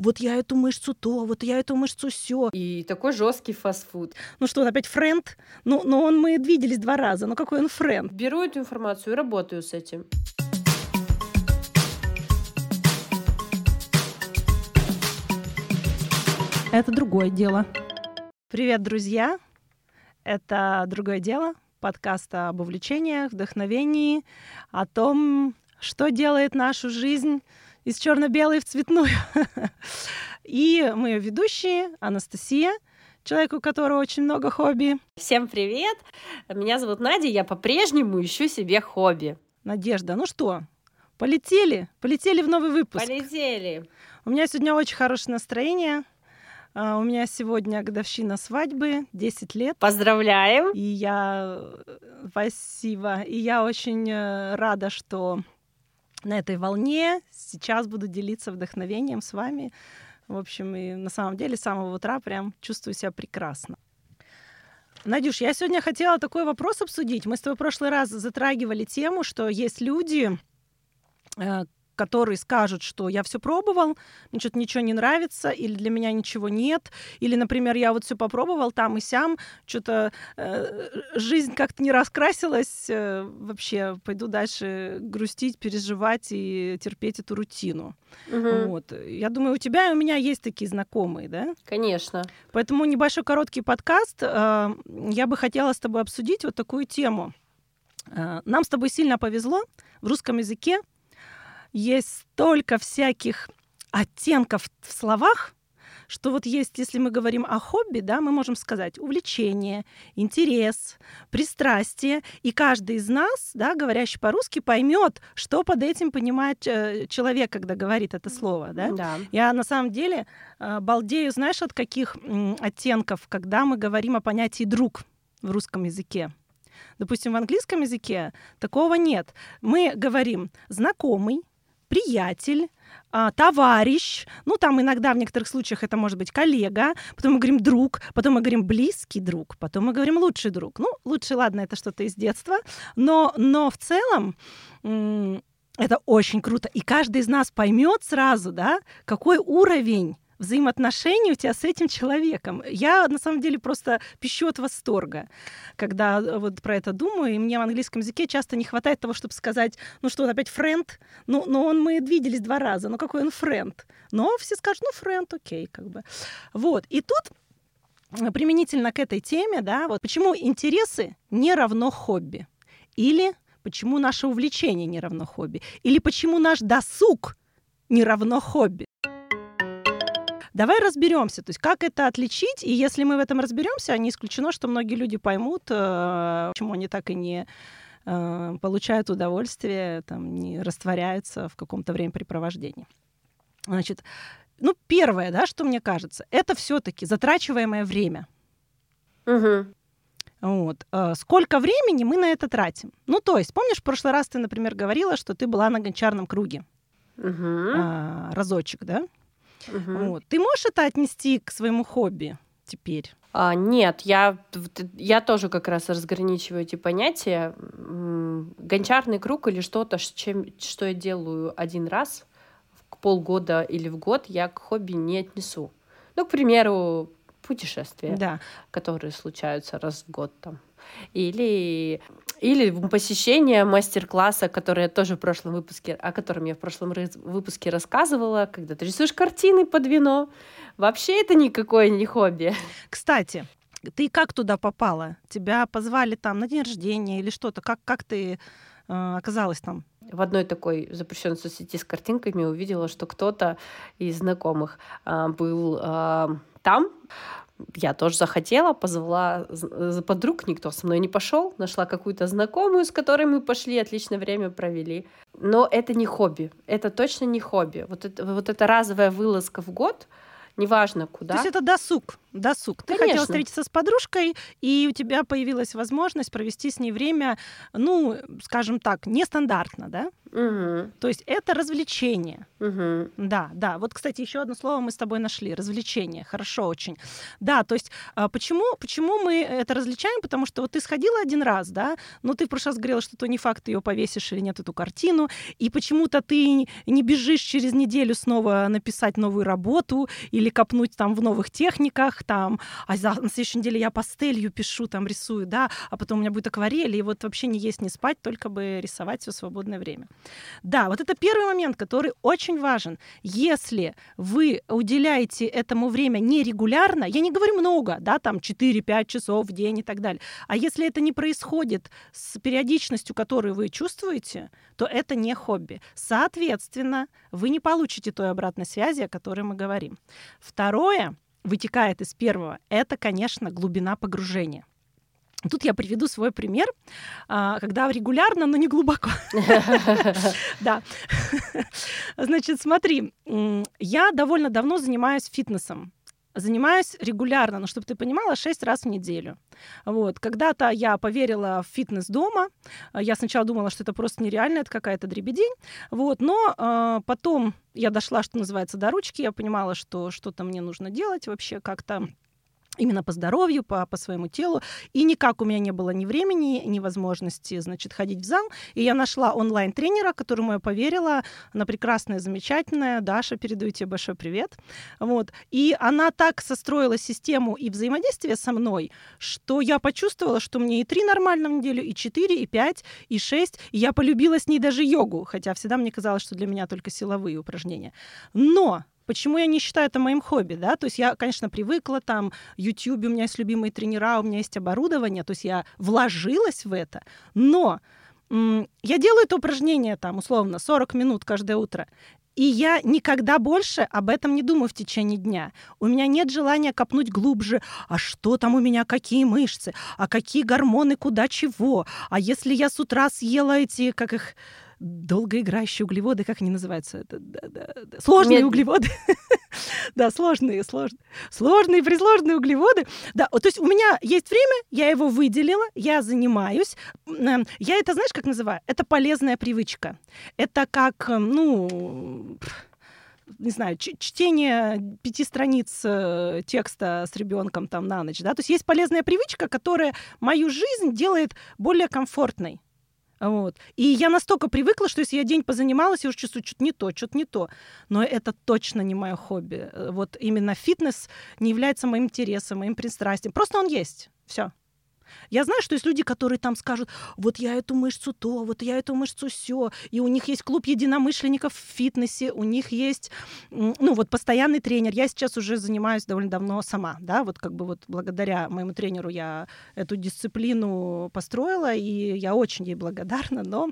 вот я эту мышцу то, вот я эту мышцу все. И такой жесткий фастфуд. Ну что, опять френд? Ну, но он мы виделись два раза. Ну какой он френд? Беру эту информацию и работаю с этим. Это другое дело. Привет, друзья! Это другое дело. Подкаст об увлечениях, вдохновении, о том, что делает нашу жизнь из черно-белой в цветную. И мы ведущие Анастасия, человек, у которого очень много хобби. Всем привет! Меня зовут Надя, я по-прежнему ищу себе хобби. Надежда, ну что, полетели? Полетели в новый выпуск. Полетели. У меня сегодня очень хорошее настроение. А, у меня сегодня годовщина свадьбы, 10 лет. Поздравляем! И я... Спасибо. И я очень э, рада, что на этой волне сейчас буду делиться вдохновением с вами. В общем, и на самом деле с самого утра прям чувствую себя прекрасно. Надюш, я сегодня хотела такой вопрос обсудить. Мы с тобой в прошлый раз затрагивали тему, что есть люди, которые скажут, что я все пробовал, мне что-то ничего не нравится, или для меня ничего нет, или, например, я вот все попробовал там и сям, что-то э, жизнь как-то не раскрасилась, э, вообще пойду дальше грустить, переживать и терпеть эту рутину. Угу. Вот. Я думаю, у тебя и у меня есть такие знакомые, да? Конечно. Поэтому небольшой короткий подкаст. Э, я бы хотела с тобой обсудить вот такую тему. Э, нам с тобой сильно повезло в русском языке есть столько всяких оттенков в словах, что вот есть, если мы говорим о хобби, да, мы можем сказать увлечение, интерес, пристрастие, и каждый из нас, да, говорящий по-русски, поймет, что под этим понимает э, человек, когда говорит это слово, да. да. Я на самом деле э, балдею, знаешь, от каких оттенков, когда мы говорим о понятии друг в русском языке. Допустим, в английском языке такого нет. Мы говорим знакомый, приятель, а, товарищ, ну там иногда в некоторых случаях это может быть коллега, потом мы говорим друг, потом мы говорим близкий друг, потом мы говорим лучший друг. Ну, лучший, ладно, это что-то из детства, но, но в целом это очень круто. И каждый из нас поймет сразу, да, какой уровень взаимоотношения у тебя с этим человеком. Я, на самом деле, просто пищу от восторга, когда э, вот про это думаю, и мне в английском языке часто не хватает того, чтобы сказать, ну что, опять френд? Ну, но он, мы виделись два раза, ну какой он френд? Но все скажут, ну, френд, окей, как бы. Вот, и тут э, применительно к этой теме, да, вот почему интересы не равно хобби? Или почему наше увлечение не равно хобби? Или почему наш досуг не равно хобби? Давай разберемся, то есть как это отличить, и если мы в этом разберемся, не исключено, что многие люди поймут, э, почему они так и не э, получают удовольствие, там, не растворяются в каком-то времяпрепровождении. Значит, ну, первое, да, что мне кажется, это все-таки затрачиваемое время. Угу. Вот. Э, сколько времени мы на это тратим? Ну, то есть, помнишь, в прошлый раз ты, например, говорила, что ты была на гончарном круге угу. а, разочек, да? Угу. Вот. Ты можешь это отнести к своему хобби теперь? А, нет, я, я тоже как раз разграничиваю эти понятия. Гончарный круг или что-то, чем, что я делаю один раз в полгода или в год, я к хобби не отнесу. Ну, к примеру, путешествия, да. которые случаются раз в год там. Или или посещение мастер-класса, который я тоже в прошлом выпуске, о котором я в прошлом выпуске рассказывала, когда ты рисуешь картины под вино. Вообще это никакое не хобби. Кстати, ты как туда попала? Тебя позвали там на день рождения или что-то? Как, как ты э, оказалась там? В одной такой запрещенной соцсети с картинками увидела, что кто-то из знакомых э, был э, там я тоже захотела, позвала подруг, никто со мной не пошел, нашла какую-то знакомую, с которой мы пошли, отличное время провели. Но это не хобби, это точно не хобби. Вот это, вот эта разовая вылазка в год, неважно куда. То есть это досуг? Досуг. Ты Конечно. хотела встретиться с подружкой, и у тебя появилась возможность провести с ней время, ну, скажем так, нестандартно, да? Угу. То есть это развлечение. Угу. Да, да. Вот, кстати, еще одно слово мы с тобой нашли. Развлечение. Хорошо очень. Да, то есть а, почему, почему мы это различаем? Потому что вот ты сходила один раз, да, но ты в прошлый раз говорила, что то не факт, ты ее повесишь или нет, эту картину, и почему-то ты не бежишь через неделю снова написать новую работу или копнуть там в новых техниках, там, а на следующей неделе я пастелью пишу, там рисую, да, а потом у меня будет акварель, и вот вообще не есть, не спать, только бы рисовать все свободное время. Да, вот это первый момент, который очень важен. Если вы уделяете этому время нерегулярно, я не говорю много, да, там 4-5 часов в день и так далее, а если это не происходит с периодичностью, которую вы чувствуете, то это не хобби. Соответственно, вы не получите той обратной связи, о которой мы говорим. Второе, вытекает из первого, это, конечно, глубина погружения. Тут я приведу свой пример, а, когда регулярно, но не глубоко. Да. Значит, смотри, я довольно давно занимаюсь фитнесом. Занимаюсь регулярно, но чтобы ты понимала, 6 раз в неделю. Вот. Когда-то я поверила в фитнес дома. Я сначала думала, что это просто нереально, это какая-то дребедень. Вот. Но э, потом я дошла, что называется, до ручки. Я понимала, что что-то мне нужно делать вообще как-то именно по здоровью, по, по своему телу. И никак у меня не было ни времени, ни возможности, значит, ходить в зал. И я нашла онлайн-тренера, которому я поверила. Она прекрасная, замечательная. Даша, передаю тебе большой привет. Вот. И она так состроила систему и взаимодействие со мной, что я почувствовала, что мне и три нормально в неделю, и четыре, и пять, и шесть. И я полюбила с ней даже йогу, хотя всегда мне казалось, что для меня только силовые упражнения. Но Почему я не считаю это моим хобби, да? То есть я, конечно, привыкла, там, YouTube, у меня есть любимые тренера, у меня есть оборудование, то есть я вложилась в это, но я делаю это упражнение, там, условно, 40 минут каждое утро. И я никогда больше об этом не думаю в течение дня. У меня нет желания копнуть глубже, а что там у меня, какие мышцы, а какие гормоны, куда чего. А если я с утра съела эти, как их, долгоиграющие углеводы, как они называются? Это, да, да, да. Сложные Мед... углеводы. да, сложные, сложные. Сложные, присложные углеводы. Да, то есть у меня есть время, я его выделила, я занимаюсь. Эм, я это, знаешь, как называю? Это полезная привычка. Это как, эм, ну не знаю, чтение пяти страниц э, текста с ребенком там на ночь, да, то есть есть полезная привычка, которая мою жизнь делает более комфортной. Вот. И я настолько привыкла, что если я день позанималась, я уже чувствую, что-то не то, что-то не то. Но это точно не мое хобби. Э, вот именно фитнес не является моим интересом, моим пристрастием. Просто он есть. Все. Я знаю, что есть люди, которые там скажут, вот я эту мышцу то, вот я эту мышцу все, и у них есть клуб единомышленников в фитнесе, у них есть, ну вот постоянный тренер. Я сейчас уже занимаюсь довольно давно сама, да, вот как бы вот благодаря моему тренеру я эту дисциплину построила, и я очень ей благодарна, но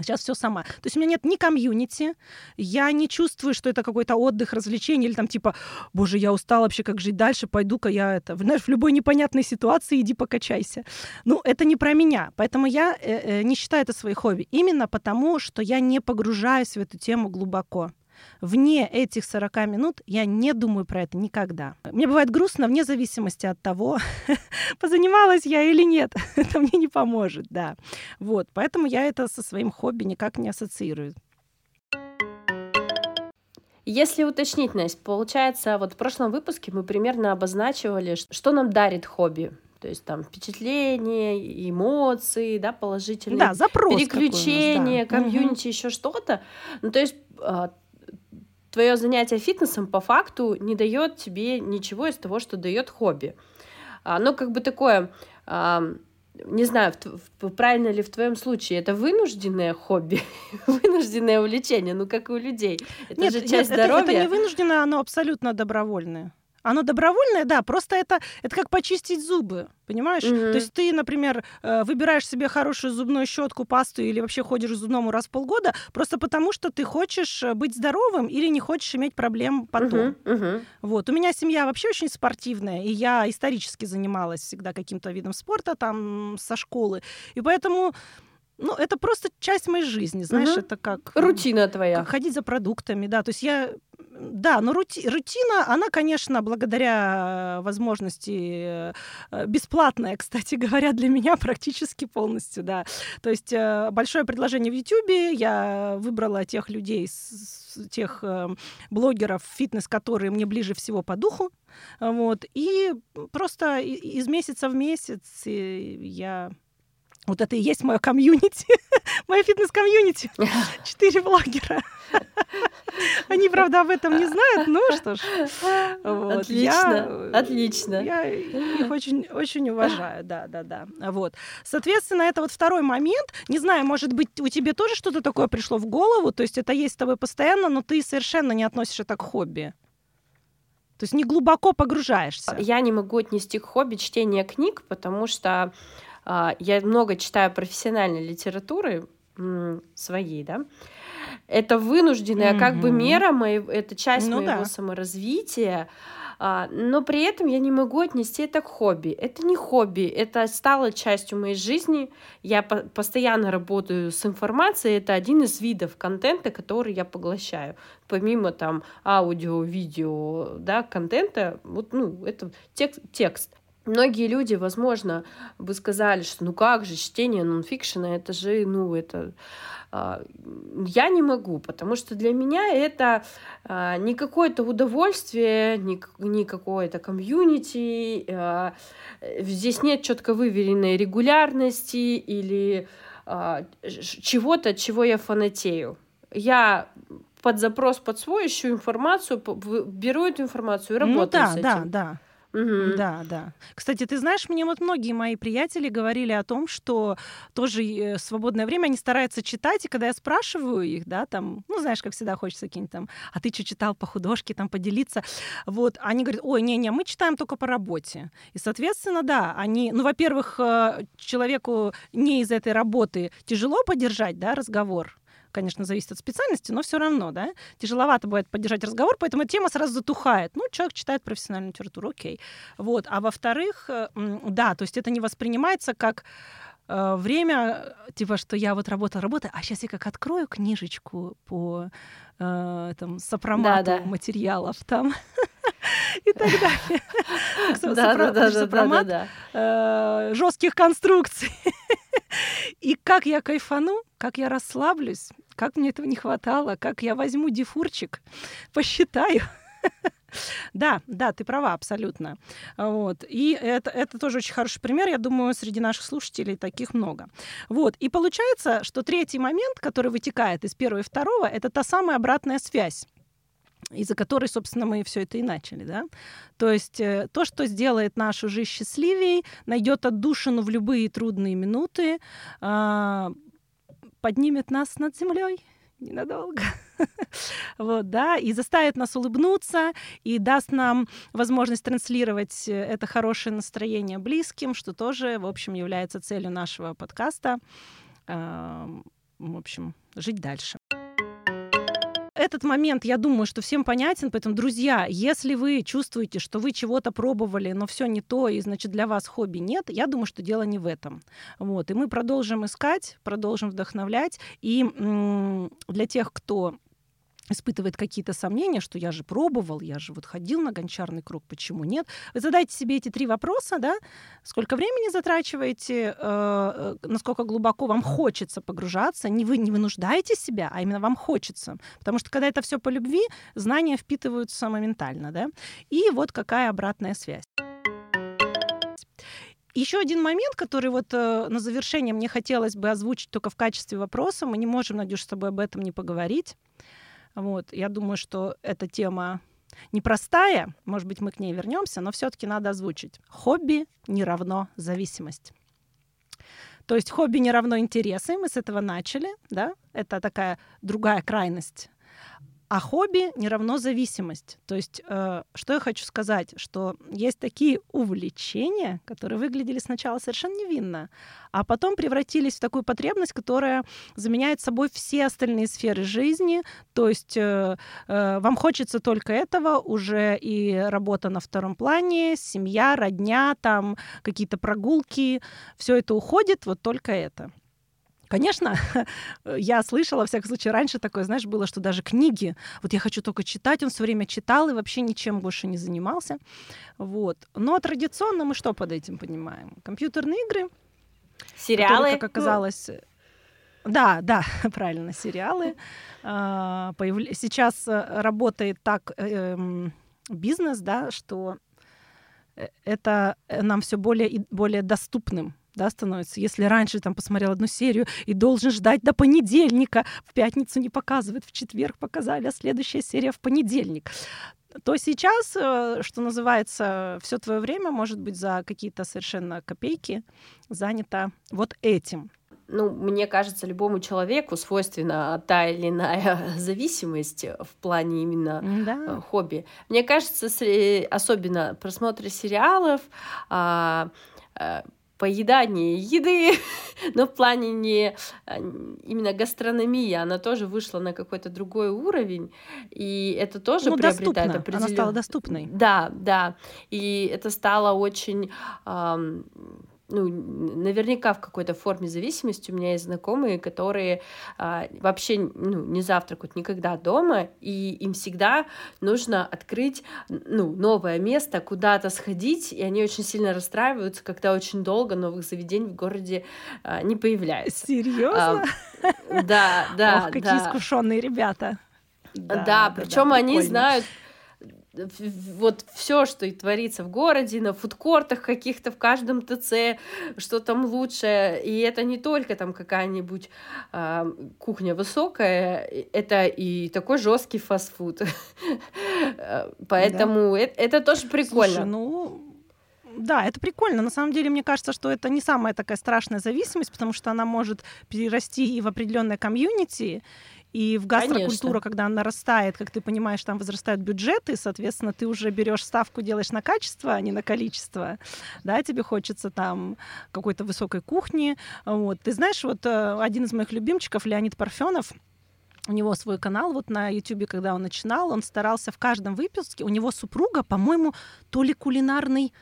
Сейчас все сама. То есть у меня нет ни комьюнити, я не чувствую, что это какой-то отдых, развлечение, или там типа, боже, я устала вообще, как жить дальше, пойду-ка я это, знаешь, в любой непонятной ситуации иди покачайся. Ну, это не про меня, поэтому я э, э, не считаю это своей хобби. Именно потому, что я не погружаюсь в эту тему глубоко. Вне этих 40 минут я не думаю про это никогда. Мне бывает грустно вне зависимости от того, позанималась я или нет. это мне не поможет, да. Вот, поэтому я это со своим хобби никак не ассоциирую. Если уточнить, Настя, получается, вот в прошлом выпуске мы примерно обозначивали, что нам дарит хобби. То есть там впечатления, эмоции, да, положительные. Да, запрос переключения, да. комьюнити, угу. еще что-то. Ну, то есть а, твое занятие фитнесом по факту не дает тебе ничего из того, что дает хобби. Оно как бы такое, не знаю, правильно ли в твоем случае, это вынужденное хобби, вынужденное увлечение, ну как и у людей. Это нет, же часть нет, здоровья. Это, это не вынужденное, оно абсолютно добровольное. Оно добровольное, да, просто это, это как почистить зубы, понимаешь? Mm-hmm. То есть ты, например, э, выбираешь себе хорошую зубную щетку, пасту или вообще ходишь к зубному раз в полгода, просто потому что ты хочешь э, быть здоровым или не хочешь иметь проблем потом. Mm-hmm. Mm-hmm. Вот. У меня семья вообще очень спортивная, и я исторически занималась всегда каким-то видом спорта там со школы. И поэтому ну, это просто часть моей жизни, знаешь, Мгм. это как... Рутина твоя. Как ходить за продуктами, да. То есть я, да, но рути- рутина, она, конечно, благодаря э, возможности э, бесплатная, кстати говоря, для меня практически полностью, да. То есть э, большое предложение в Ютубе, я выбрала тех людей, тех э, блогеров фитнес, которые мне ближе всего по духу, вот, и просто из месяца в месяц я вот это и есть мое комьюнити, мое фитнес-комьюнити. Четыре блогера. Они, правда, об этом не знают, ну что ж. вот, Отлично, я, отлично. Я их очень, очень уважаю, да, да, да. Вот. Соответственно, это вот второй момент. Не знаю, может быть, у тебя тоже что-то такое пришло в голову, то есть это есть с тобой постоянно, но ты совершенно не относишь это к хобби. То есть не глубоко погружаешься. Я не могу отнести к хобби чтение книг, потому что я много читаю профессиональной литературы своей, да. Это вынужденная как бы мера моего, это часть Ну моего да. саморазвития, а, но при этом я не могу отнести это к хобби. Это не хобби, это стало частью моей жизни. Я по- постоянно работаю с информацией, это один из видов контента, который я поглощаю. Помимо там аудио, видео, да, контента, вот, ну, это текст, текст. Многие люди, возможно, бы сказали, что ну как же чтение нонфикшена, это же, ну, это... а, Я не могу, потому что для меня это а, не какое-то удовольствие, не, не какое-то комьюнити, э, здесь нет четко выверенной регулярности или чего-то, от чего я фанатею. Я под запрос, под свой ищу информацию, беру эту информацию и Ну работаю да, с да, этим. да. Мгм. Да, да. Кстати, ты знаешь, мне вот многие мои приятели говорили о том, что тоже э, свободное время они стараются читать, и когда я спрашиваю их, да, там, ну, знаешь, как всегда хочется какие-нибудь там, а ты что читал по художке, там, поделиться, вот, они говорят, ой, не-не, мы читаем только по работе. И, соответственно, да, они, ну, во-первых, э, человеку не из этой работы тяжело поддержать, да, разговор, конечно, зависит от специальности, но все равно, да, тяжеловато бывает поддержать разговор, поэтому тема сразу затухает. Ну, человек читает профессиональную литературу, окей. Вот. А во-вторых, э, да, то есть это не воспринимается как э, время, э, типа, что я вот работала, работаю, а сейчас я как открою книжечку по э, там, сопромату Да-да. материалов там и так далее. Сопро- Да, да, да, сопромат, жестких конструкций. И как я кайфану, как я расслаблюсь, как мне этого не хватало, как я возьму дифурчик, посчитаю. Да, да, ты права, абсолютно. Вот. И это, это тоже очень хороший пример. Я думаю, среди наших слушателей таких много. Вот. И получается, что третий момент, который вытекает из первого и второго, это та самая обратная связь из-за которой, собственно, мы все это и начали, да. То есть э, то, что сделает нашу жизнь счастливее, найдет отдушину в любые трудные минуты, а, поднимет нас над землей ненадолго. Вот, да, и заставит нас улыбнуться, и даст нам возможность транслировать э, это хорошее настроение близким, что тоже, в общем, является целью нашего подкаста. В общем, жить дальше этот момент, я думаю, что всем понятен, поэтому, друзья, если вы чувствуете, что вы чего-то пробовали, но все не то, и, значит, для вас хобби нет, я думаю, что дело не в этом. Вот, и мы продолжим искать, продолжим вдохновлять, и для тех, кто испытывает какие-то сомнения, что я же пробовал, я же вот ходил на гончарный круг, почему нет? Вы задайте себе эти три вопроса, да? Сколько времени затрачиваете, э, э, насколько глубоко вам хочется погружаться, не вы не вынуждаете себя, а именно вам хочется. Потому что когда это все по любви, знания впитываются моментально, да? И вот какая обратная связь. Еще один момент, который вот э, на завершение мне хотелось бы озвучить только в качестве вопроса. Мы не можем, Надюш, с тобой об этом не поговорить. Вот, я думаю, что эта тема непростая, может быть, мы к ней вернемся, но все-таки надо озвучить. Хобби не равно зависимость. То есть хобби не равно интересы, мы с этого начали, да, это такая другая крайность. А хобби не равно зависимость. То есть, э, что я хочу сказать, что есть такие увлечения, которые выглядели сначала совершенно невинно, а потом превратились в такую потребность, которая заменяет собой все остальные сферы жизни. То есть э, э, вам хочется только этого, уже и работа на втором плане, семья, родня, там какие-то прогулки, все это уходит, вот только это. Конечно, я слышала, во всяком случае, раньше такое, знаешь, было, что даже книги, вот я хочу только читать, он все время читал и вообще ничем больше не занимался. Вот. Но традиционно мы что под этим понимаем? Компьютерные игры. Сериалы. Которые, как оказалось, да, да, правильно, сериалы. А, сейчас э, работает так эм, бизнес, да, что э, это э, нам все более и более доступным да, становится. Если раньше там посмотрел одну серию и должен ждать до понедельника, в пятницу не показывают, в четверг показали, а следующая серия в понедельник, то сейчас, что называется, все твое время может быть за какие-то совершенно копейки занято вот этим ну, мне кажется, любому человеку свойственна та или иная зависимость в плане именно да. Э, хобби. Мне кажется, особенно просмотры сериалов, поедание еды, но в плане не а, именно гастрономии, она тоже вышла на какой-то другой уровень, и это тоже ну, приобретает определенную... Она стала доступной. Да, да, и это стало очень ну, наверняка в какой-то форме зависимости у меня есть знакомые, которые а, вообще ну, не завтракают никогда дома, и им всегда нужно открыть ну, новое место, куда-то сходить, и они очень сильно расстраиваются, когда очень долго новых заведений в городе а, не появляется. Серьезно? А, да, да. Ох, какие да. искушенные ребята. Да, да, причем да, они знают вот все, что и творится в городе, на фудкортах каких-то, в каждом ТЦ, что там лучше. И это не только там какая-нибудь э, кухня высокая, это и такой жесткий фастфуд. Поэтому да. это, это тоже прикольно. Слушай, ну, да, это прикольно. На самом деле, мне кажется, что это не самая такая страшная зависимость, потому что она может перерасти и в определенное комьюнити, и в гастрокультура, Конечно. когда она нарастает, как ты понимаешь, там возрастают бюджеты, соответственно, ты уже берешь ставку, делаешь на качество, а не на количество. Да, тебе хочется там какой-то высокой кухни. Вот. Ты знаешь, вот э, один из моих любимчиков, Леонид Парфенов, у него свой канал вот на YouTube, когда он начинал, он старался в каждом выпуске, у него супруга, по-моему, то ли кулинарный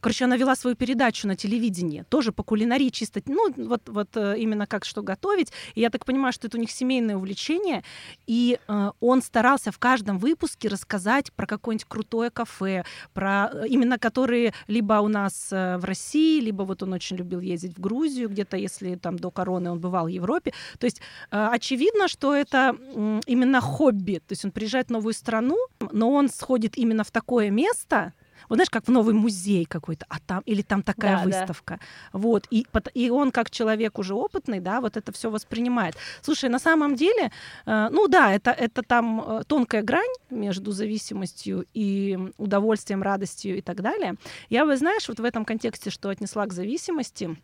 Короче, она вела свою передачу на телевидении, тоже по кулинарии чисто, ну, вот, вот э, именно как что готовить. И я так понимаю, что это у них семейное увлечение. И э, он старался в каждом выпуске рассказать про какое-нибудь крутое кафе, про э, именно которые либо у нас э, в России, либо вот он очень любил ездить в Грузию, где-то, если там до короны он бывал в Европе. То есть э, очевидно, что это э, именно хобби. То есть он приезжает в новую страну, но он сходит именно в такое место, вот знаешь, как в новый музей какой-то, а там или там такая да, выставка. Да. Вот. И, и он, как человек уже опытный, да, вот это все воспринимает. Слушай, на самом деле, э, ну да, это, это там э, тонкая грань между зависимостью и удовольствием, радостью и так далее. Я бы, знаешь, вот в этом контексте, что отнесла к зависимости,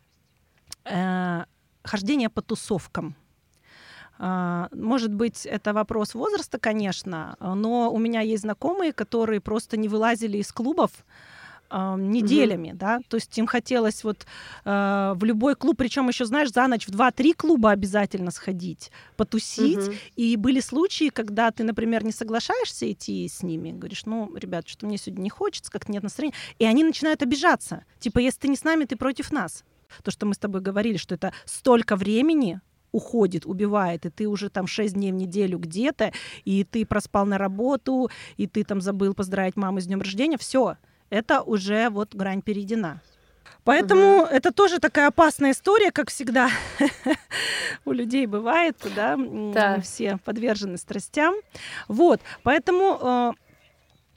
э, хождение по тусовкам. А, может быть, это вопрос возраста, конечно, но у меня есть знакомые, которые просто не вылазили из клубов, неделями, mm-hmm. да, то есть им хотелось вот э, в любой клуб, причем еще, знаешь, за ночь в 2-3 клуба обязательно сходить, потусить, mm-hmm. и были случаи, когда ты, например, не соглашаешься идти с ними, говоришь, ну, ребят, что мне сегодня не хочется, как-то нет настроения, и они начинают обижаться, типа, если ты не с нами, ты против нас. То, что мы с тобой говорили, что это столько времени, уходит, убивает, и ты уже там 6 дней в неделю где-то, и ты проспал на работу, и ты там забыл поздравить маму с днем рождения, все, это уже вот грань перейдена. Поэтому угу. это тоже такая опасная история, как всегда у людей бывает, да, да. все подвержены страстям. Вот, поэтому э,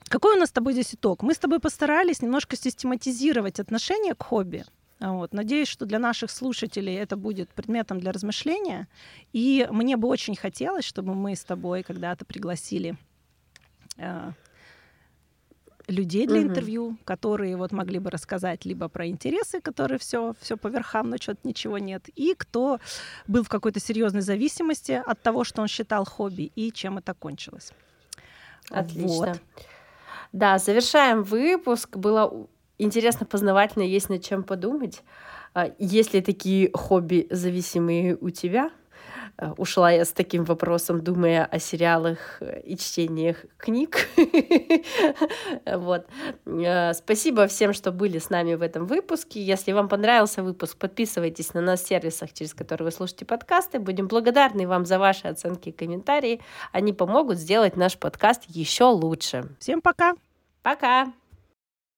какой у нас с тобой здесь итог? Мы с тобой постарались немножко систематизировать отношение к хобби. Вот. Надеюсь, что для наших слушателей это будет предметом для размышления. И мне бы очень хотелось, чтобы мы с тобой когда-то пригласили э, людей для угу. интервью, которые вот могли бы рассказать либо про интересы, которые все, все по верхам, но что-то ничего нет, и кто был в какой-то серьезной зависимости от того, что он считал хобби, и чем это кончилось. Отлично. Вот. Да, завершаем выпуск. Было интересно, познавательно, есть над чем подумать. А, есть ли такие хобби зависимые у тебя? Э, ушла я с таким вопросом, думая о сериалах и чтениях книг. Вот. Э, спасибо всем, что были с нами в этом выпуске. Если вам понравился выпуск, подписывайтесь на нас в сервисах, через которые вы слушаете подкасты. Будем благодарны вам за ваши оценки и комментарии. Они помогут сделать наш подкаст еще лучше. Всем пока! Пока!